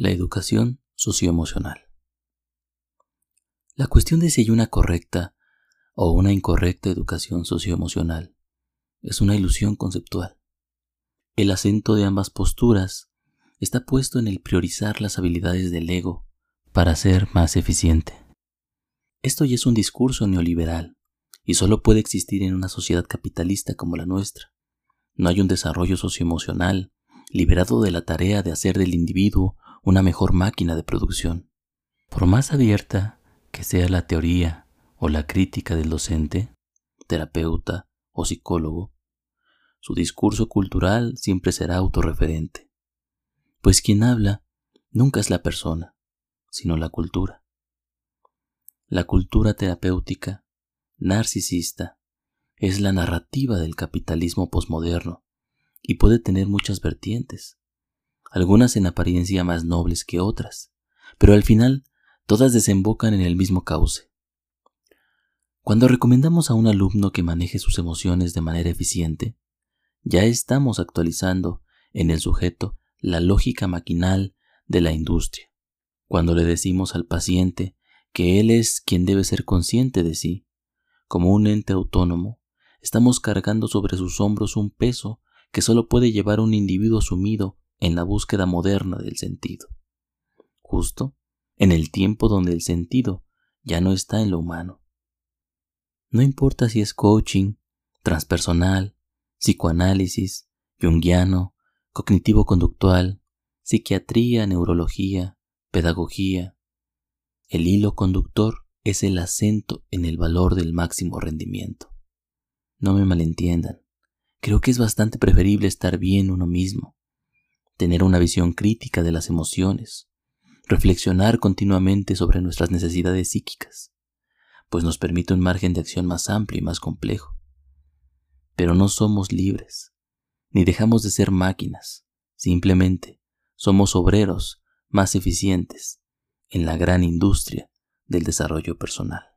La educación socioemocional. La cuestión de si hay una correcta o una incorrecta educación socioemocional es una ilusión conceptual. El acento de ambas posturas está puesto en el priorizar las habilidades del ego para ser más eficiente. Esto ya es un discurso neoliberal y solo puede existir en una sociedad capitalista como la nuestra. No hay un desarrollo socioemocional liberado de la tarea de hacer del individuo una mejor máquina de producción. Por más abierta que sea la teoría o la crítica del docente, terapeuta o psicólogo, su discurso cultural siempre será autorreferente, pues quien habla nunca es la persona, sino la cultura. La cultura terapéutica, narcisista, es la narrativa del capitalismo posmoderno y puede tener muchas vertientes, algunas en apariencia más nobles que otras, pero al final todas desembocan en el mismo cauce. Cuando recomendamos a un alumno que maneje sus emociones de manera eficiente, ya estamos actualizando en el sujeto la lógica maquinal de la industria. Cuando le decimos al paciente que él es quien debe ser consciente de sí, como un ente autónomo, estamos cargando sobre sus hombros un peso que solo puede llevar un individuo sumido en la búsqueda moderna del sentido. Justo en el tiempo donde el sentido ya no está en lo humano. No importa si es coaching, transpersonal, psicoanálisis, junguiano, cognitivo-conductual, psiquiatría, neurología, pedagogía. El hilo conductor es el acento en el valor del máximo rendimiento. No me malentiendan, creo que es bastante preferible estar bien uno mismo, tener una visión crítica de las emociones, reflexionar continuamente sobre nuestras necesidades psíquicas, pues nos permite un margen de acción más amplio y más complejo. Pero no somos libres, ni dejamos de ser máquinas, simplemente somos obreros más eficientes en la gran industria del desarrollo personal.